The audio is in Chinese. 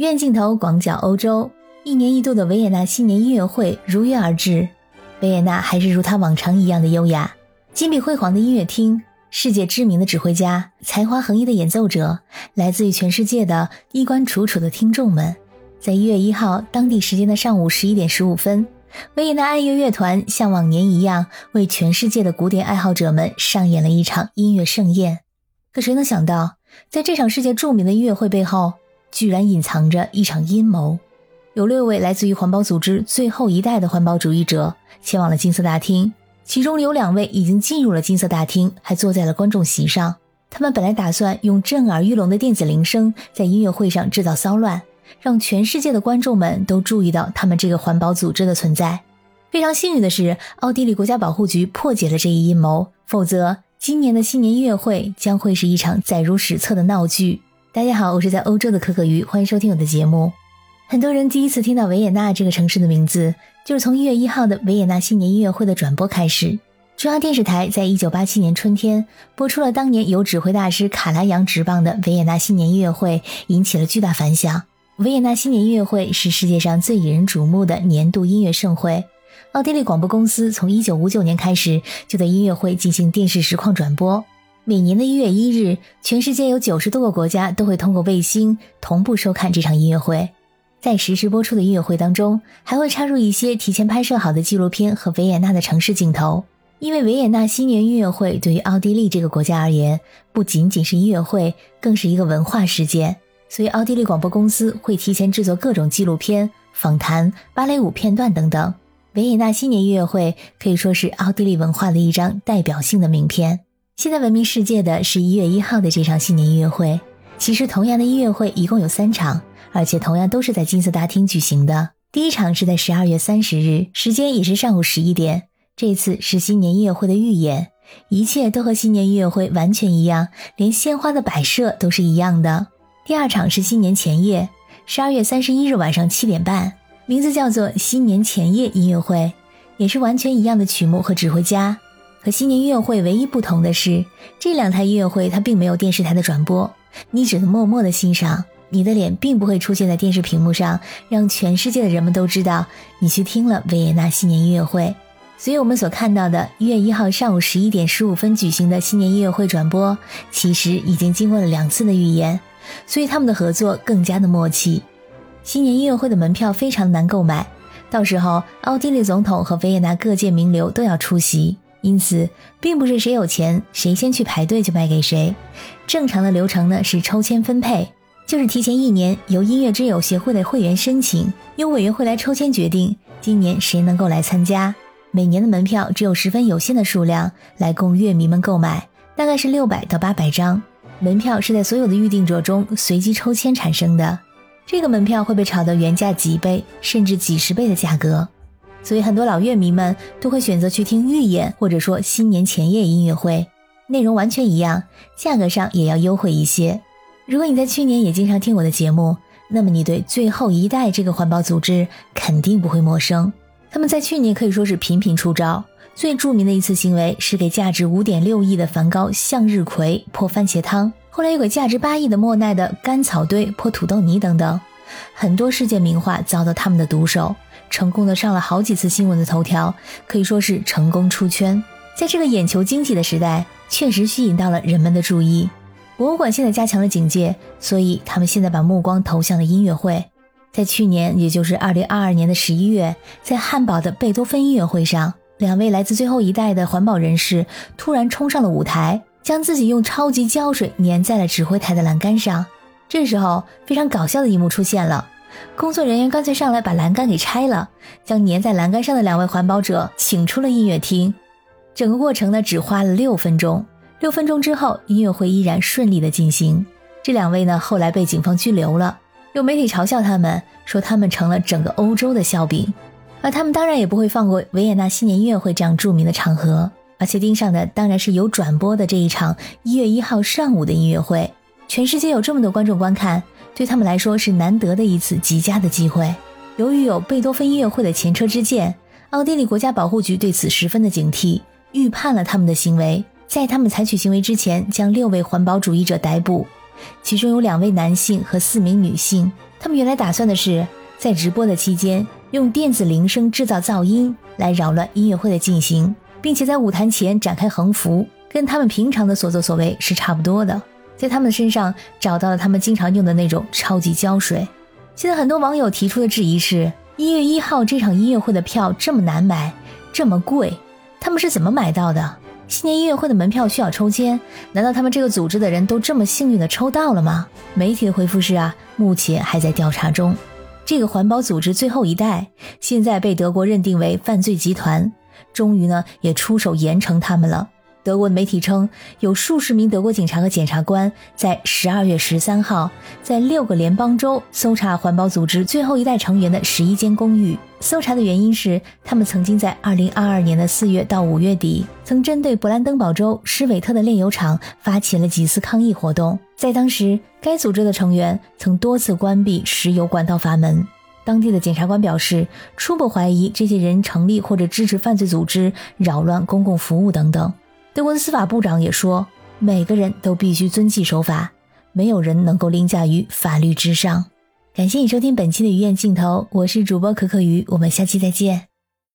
院镜头广角欧洲，一年一度的维也纳新年音乐会如约而至。维也纳还是如他往常一样的优雅，金碧辉煌的音乐厅，世界知名的指挥家，才华横溢的演奏者，来自于全世界的衣冠楚楚的听众们。在一月一号当地时间的上午十一点十五分，维也纳爱乐乐团像往年一样，为全世界的古典爱好者们上演了一场音乐盛宴。可谁能想到，在这场世界著名的音乐会背后，居然隐藏着一场阴谋，有六位来自于环保组织最后一代的环保主义者前往了金色大厅，其中有两位已经进入了金色大厅，还坐在了观众席上。他们本来打算用震耳欲聋的电子铃声在音乐会上制造骚乱，让全世界的观众们都注意到他们这个环保组织的存在。非常幸运的是，奥地利国家保护局破解了这一阴谋，否则今年的新年音乐会将会是一场载入史册的闹剧。大家好，我是在欧洲的可可鱼，欢迎收听我的节目。很多人第一次听到维也纳这个城市的名字，就是从一月一号的维也纳新年音乐会的转播开始。中央电视台在一九八七年春天播出了当年由指挥大师卡拉扬执棒的维也纳新年音乐会，引起了巨大反响。维也纳新年音乐会是世界上最引人瞩目的年度音乐盛会。奥地利广播公司从一九五九年开始就对音乐会进行电视实况转播。每年的一月一日，全世界有九十多个国家都会通过卫星同步收看这场音乐会。在实时播出的音乐会当中，还会插入一些提前拍摄好的纪录片和维也纳的城市镜头。因为维也纳新年音乐会对于奥地利这个国家而言，不仅仅是音乐会，更是一个文化事件，所以奥地利广播公司会提前制作各种纪录片、访谈、芭蕾舞片段等等。维也纳新年音乐会可以说是奥地利文化的一张代表性的名片。现在闻名世界的是一月一号的这场新年音乐会。其实，同样的音乐会一共有三场，而且同样都是在金色大厅举行的。第一场是在十二月三十日，时间也是上午十一点。这次是新年音乐会的预演，一切都和新年音乐会完全一样，连鲜花的摆设都是一样的。第二场是新年前夜，十二月三十一日晚上七点半，名字叫做新年前夜音乐会，也是完全一样的曲目和指挥家。和新年音乐会唯一不同的是，这两台音乐会它并没有电视台的转播，你只能默默的欣赏，你的脸并不会出现在电视屏幕上，让全世界的人们都知道你去听了维也纳新年音乐会。所以，我们所看到的一月一号上午十一点十五分举行的新年音乐会转播，其实已经经过了两次的预演，所以他们的合作更加的默契。新年音乐会的门票非常难购买，到时候奥地利总统和维也纳各界名流都要出席。因此，并不是谁有钱谁先去排队就卖给谁。正常的流程呢是抽签分配，就是提前一年由音乐之友协会的会员申请，由委员会来抽签决定今年谁能够来参加。每年的门票只有十分有限的数量来供乐迷们购买，大概是六百到八百张。门票是在所有的预定者中随机抽签产生的，这个门票会被炒到原价几倍甚至几十倍的价格。所以很多老乐迷们都会选择去听预演，或者说新年前夜音乐会，内容完全一样，价格上也要优惠一些。如果你在去年也经常听我的节目，那么你对最后一代这个环保组织肯定不会陌生。他们在去年可以说是频频出招，最著名的一次行为是给价值五点六亿的梵高向日葵泼番茄汤，后来又给价值八亿的莫奈的干草堆泼土豆泥等等，很多世界名画遭到他们的毒手。成功的上了好几次新闻的头条，可以说是成功出圈。在这个眼球经济的时代，确实吸引到了人们的注意。博物馆现在加强了警戒，所以他们现在把目光投向了音乐会。在去年，也就是二零二二年的十一月，在汉堡的贝多芬音乐会上，两位来自最后一代的环保人士突然冲上了舞台，将自己用超级胶水粘在了指挥台的栏杆上。这时候，非常搞笑的一幕出现了。工作人员干脆上来把栏杆给拆了，将粘在栏杆上的两位环保者请出了音乐厅。整个过程呢只花了六分钟。六分钟之后，音乐会依然顺利的进行。这两位呢后来被警方拘留了。有媒体嘲笑他们，说他们成了整个欧洲的笑柄。而他们当然也不会放过维也纳新年音乐会这样著名的场合，而且盯上的当然是有转播的这一场一月一号上午的音乐会。全世界有这么多观众观看。对他们来说是难得的一次极佳的机会。由于有贝多芬音乐会的前车之鉴，奥地利国家保护局对此十分的警惕，预判了他们的行为，在他们采取行为之前，将六位环保主义者逮捕，其中有两位男性和四名女性。他们原来打算的是在直播的期间用电子铃声制造噪音来扰乱音乐会的进行，并且在舞台前展开横幅，跟他们平常的所作所为是差不多的。在他们身上找到了他们经常用的那种超级胶水。现在很多网友提出的质疑是：一月一号这场音乐会的票这么难买，这么贵，他们是怎么买到的？新年音乐会的门票需要抽签，难道他们这个组织的人都这么幸运的抽到了吗？媒体的回复是啊，目前还在调查中。这个环保组织最后一代现在被德国认定为犯罪集团，终于呢也出手严惩他们了。德国的媒体称，有数十名德国警察和检察官在十二月十三号，在六个联邦州搜查环保组织最后一代成员的十一间公寓。搜查的原因是，他们曾经在二零二二年的四月到五月底，曾针对勃兰登堡州施韦特的炼油厂发起了几次抗议活动。在当时，该组织的成员曾多次关闭石油管道阀门。当地的检察官表示，初步怀疑这些人成立或者支持犯罪组织，扰乱公共服务等等。德国的司法部长也说，每个人都必须遵纪守法，没有人能够凌驾于法律之上。感谢你收听本期的鱼眼镜头，我是主播可可鱼，我们下期再见。